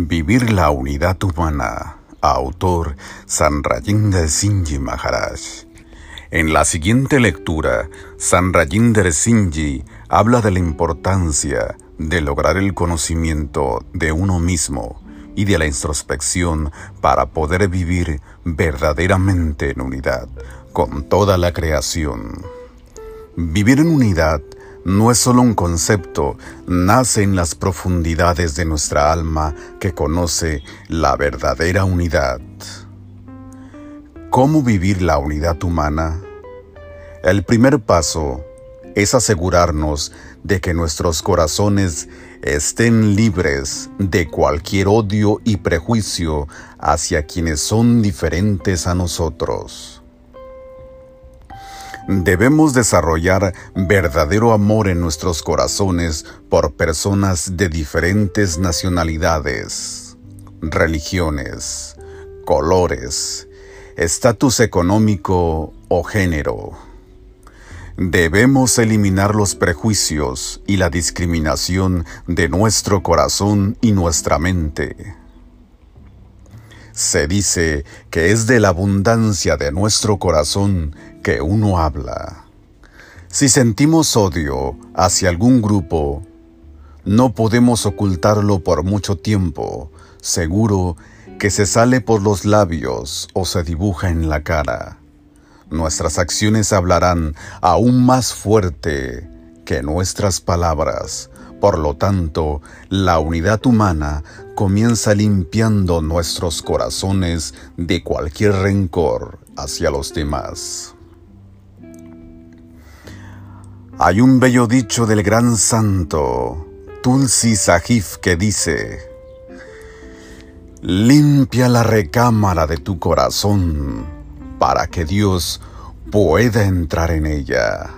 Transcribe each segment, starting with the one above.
Vivir la unidad humana. Autor Sanrayinder Singh Maharaj. En la siguiente lectura, Sanrayinder Singh habla de la importancia de lograr el conocimiento de uno mismo y de la introspección para poder vivir verdaderamente en unidad con toda la creación. Vivir en unidad no es solo un concepto, nace en las profundidades de nuestra alma que conoce la verdadera unidad. ¿Cómo vivir la unidad humana? El primer paso es asegurarnos de que nuestros corazones estén libres de cualquier odio y prejuicio hacia quienes son diferentes a nosotros. Debemos desarrollar verdadero amor en nuestros corazones por personas de diferentes nacionalidades, religiones, colores, estatus económico o género. Debemos eliminar los prejuicios y la discriminación de nuestro corazón y nuestra mente. Se dice que es de la abundancia de nuestro corazón que uno habla. Si sentimos odio hacia algún grupo, no podemos ocultarlo por mucho tiempo, seguro que se sale por los labios o se dibuja en la cara. Nuestras acciones hablarán aún más fuerte que nuestras palabras, por lo tanto, la unidad humana comienza limpiando nuestros corazones de cualquier rencor hacia los demás. Hay un bello dicho del gran santo Tulsi Sahib que dice, limpia la recámara de tu corazón para que Dios pueda entrar en ella.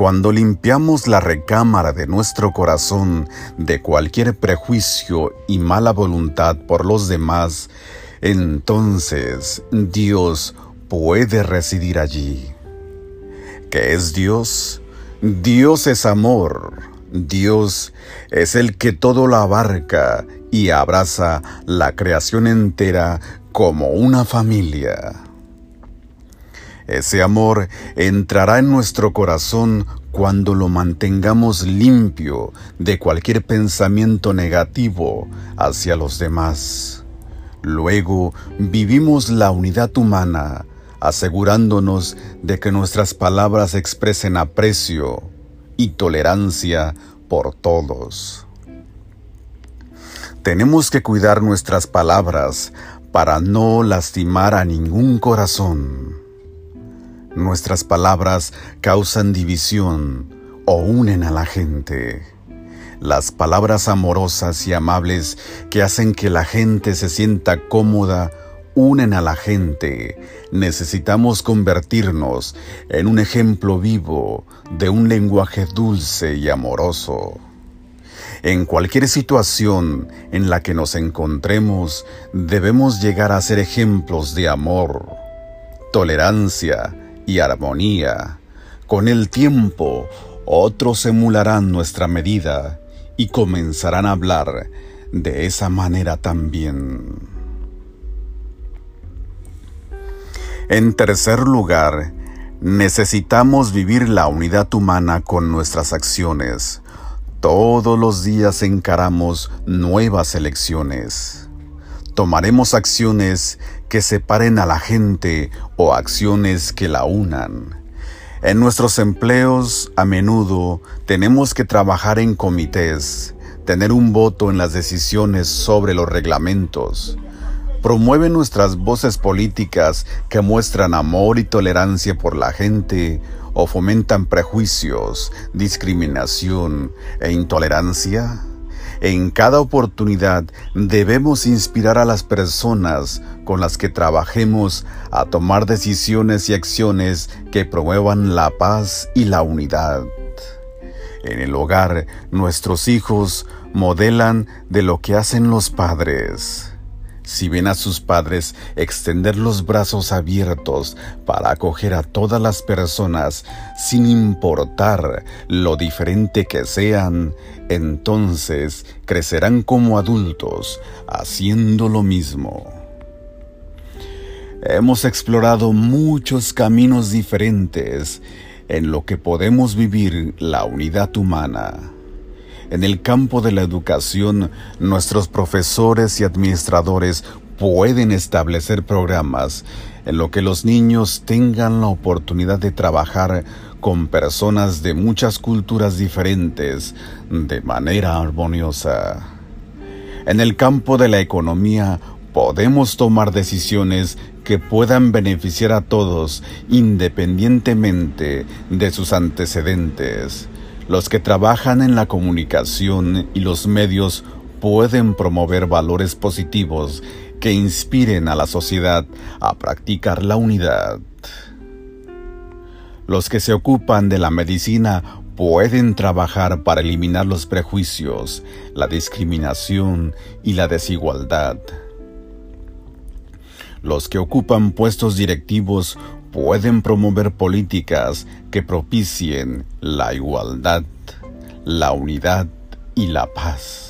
Cuando limpiamos la recámara de nuestro corazón de cualquier prejuicio y mala voluntad por los demás, entonces Dios puede residir allí. ¿Qué es Dios? Dios es amor. Dios es el que todo lo abarca y abraza la creación entera como una familia. Ese amor entrará en nuestro corazón cuando lo mantengamos limpio de cualquier pensamiento negativo hacia los demás. Luego vivimos la unidad humana, asegurándonos de que nuestras palabras expresen aprecio y tolerancia por todos. Tenemos que cuidar nuestras palabras para no lastimar a ningún corazón. Nuestras palabras causan división o unen a la gente. Las palabras amorosas y amables que hacen que la gente se sienta cómoda unen a la gente. Necesitamos convertirnos en un ejemplo vivo de un lenguaje dulce y amoroso. En cualquier situación en la que nos encontremos, debemos llegar a ser ejemplos de amor, tolerancia, y armonía. Con el tiempo, otros emularán nuestra medida y comenzarán a hablar de esa manera también. En tercer lugar, necesitamos vivir la unidad humana con nuestras acciones. Todos los días encaramos nuevas elecciones. Tomaremos acciones que separen a la gente o acciones que la unan. En nuestros empleos a menudo tenemos que trabajar en comités, tener un voto en las decisiones sobre los reglamentos. Promueve nuestras voces políticas que muestran amor y tolerancia por la gente o fomentan prejuicios, discriminación e intolerancia. En cada oportunidad debemos inspirar a las personas con las que trabajemos a tomar decisiones y acciones que promuevan la paz y la unidad. En el hogar, nuestros hijos modelan de lo que hacen los padres. si ven a sus padres extender los brazos abiertos para acoger a todas las personas sin importar lo diferente que sean, entonces crecerán como adultos haciendo lo mismo. Hemos explorado muchos caminos diferentes en lo que podemos vivir la unidad humana. En el campo de la educación, nuestros profesores y administradores pueden establecer programas en lo que los niños tengan la oportunidad de trabajar con personas de muchas culturas diferentes de manera armoniosa. En el campo de la economía podemos tomar decisiones que puedan beneficiar a todos independientemente de sus antecedentes. Los que trabajan en la comunicación y los medios pueden promover valores positivos que inspiren a la sociedad a practicar la unidad. Los que se ocupan de la medicina pueden trabajar para eliminar los prejuicios, la discriminación y la desigualdad. Los que ocupan puestos directivos pueden promover políticas que propicien la igualdad, la unidad y la paz.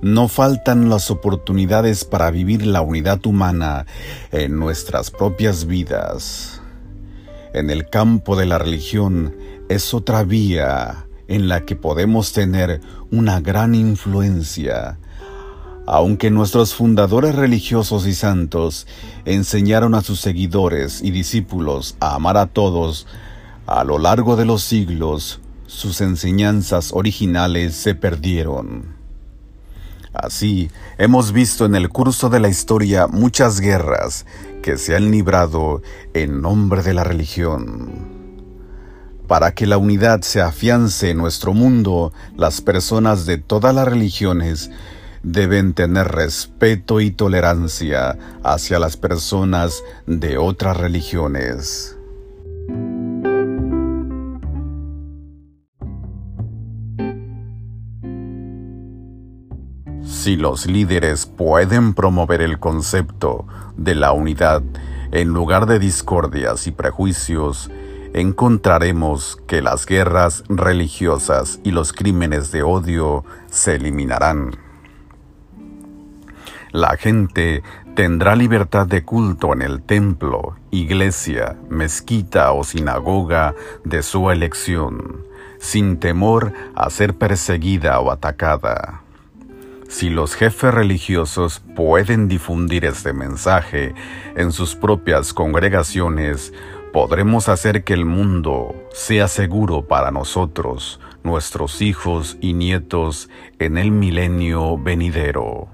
No faltan las oportunidades para vivir la unidad humana en nuestras propias vidas. En el campo de la religión es otra vía en la que podemos tener una gran influencia aunque nuestros fundadores religiosos y santos enseñaron a sus seguidores y discípulos a amar a todos, a lo largo de los siglos sus enseñanzas originales se perdieron. Así, hemos visto en el curso de la historia muchas guerras que se han librado en nombre de la religión. Para que la unidad se afiance en nuestro mundo, las personas de todas las religiones deben tener respeto y tolerancia hacia las personas de otras religiones. Si los líderes pueden promover el concepto de la unidad en lugar de discordias y prejuicios, encontraremos que las guerras religiosas y los crímenes de odio se eliminarán. La gente tendrá libertad de culto en el templo, iglesia, mezquita o sinagoga de su elección, sin temor a ser perseguida o atacada. Si los jefes religiosos pueden difundir este mensaje en sus propias congregaciones, podremos hacer que el mundo sea seguro para nosotros, nuestros hijos y nietos en el milenio venidero.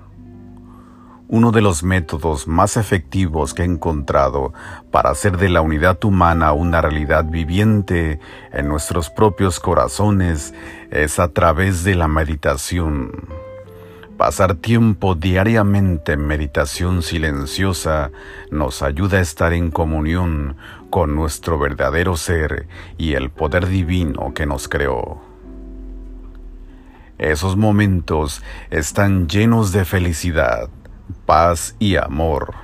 Uno de los métodos más efectivos que he encontrado para hacer de la unidad humana una realidad viviente en nuestros propios corazones es a través de la meditación. Pasar tiempo diariamente en meditación silenciosa nos ayuda a estar en comunión con nuestro verdadero ser y el poder divino que nos creó. Esos momentos están llenos de felicidad paz y amor.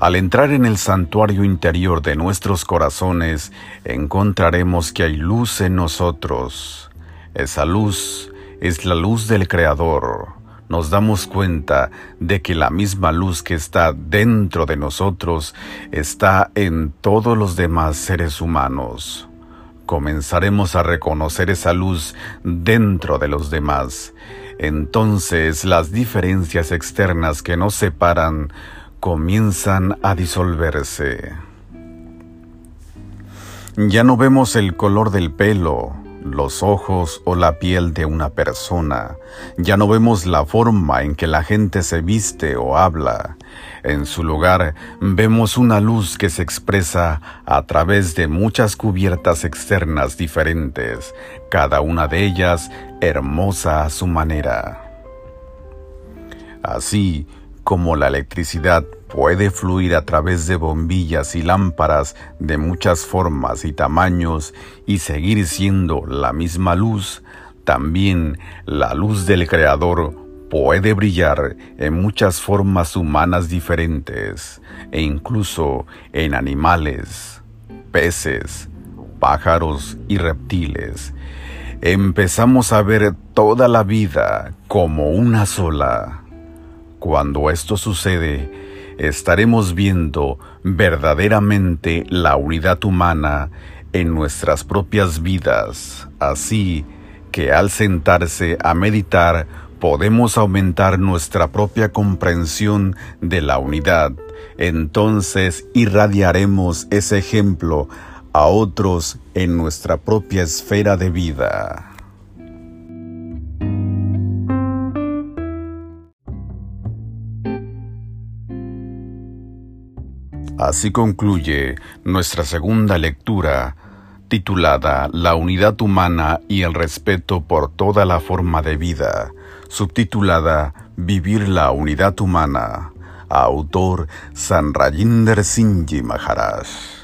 Al entrar en el santuario interior de nuestros corazones, encontraremos que hay luz en nosotros. Esa luz es la luz del Creador. Nos damos cuenta de que la misma luz que está dentro de nosotros está en todos los demás seres humanos comenzaremos a reconocer esa luz dentro de los demás, entonces las diferencias externas que nos separan comienzan a disolverse. Ya no vemos el color del pelo, los ojos o la piel de una persona. Ya no vemos la forma en que la gente se viste o habla. En su lugar vemos una luz que se expresa a través de muchas cubiertas externas diferentes, cada una de ellas hermosa a su manera. Así como la electricidad puede fluir a través de bombillas y lámparas de muchas formas y tamaños y seguir siendo la misma luz, también la luz del Creador puede brillar en muchas formas humanas diferentes e incluso en animales, peces, pájaros y reptiles. Empezamos a ver toda la vida como una sola. Cuando esto sucede, estaremos viendo verdaderamente la unidad humana en nuestras propias vidas, así que al sentarse a meditar podemos aumentar nuestra propia comprensión de la unidad, entonces irradiaremos ese ejemplo a otros en nuestra propia esfera de vida. Así concluye nuestra segunda lectura titulada La unidad humana y el respeto por toda la forma de vida, subtitulada Vivir la unidad humana, autor Sanrayinder Singh Maharaj.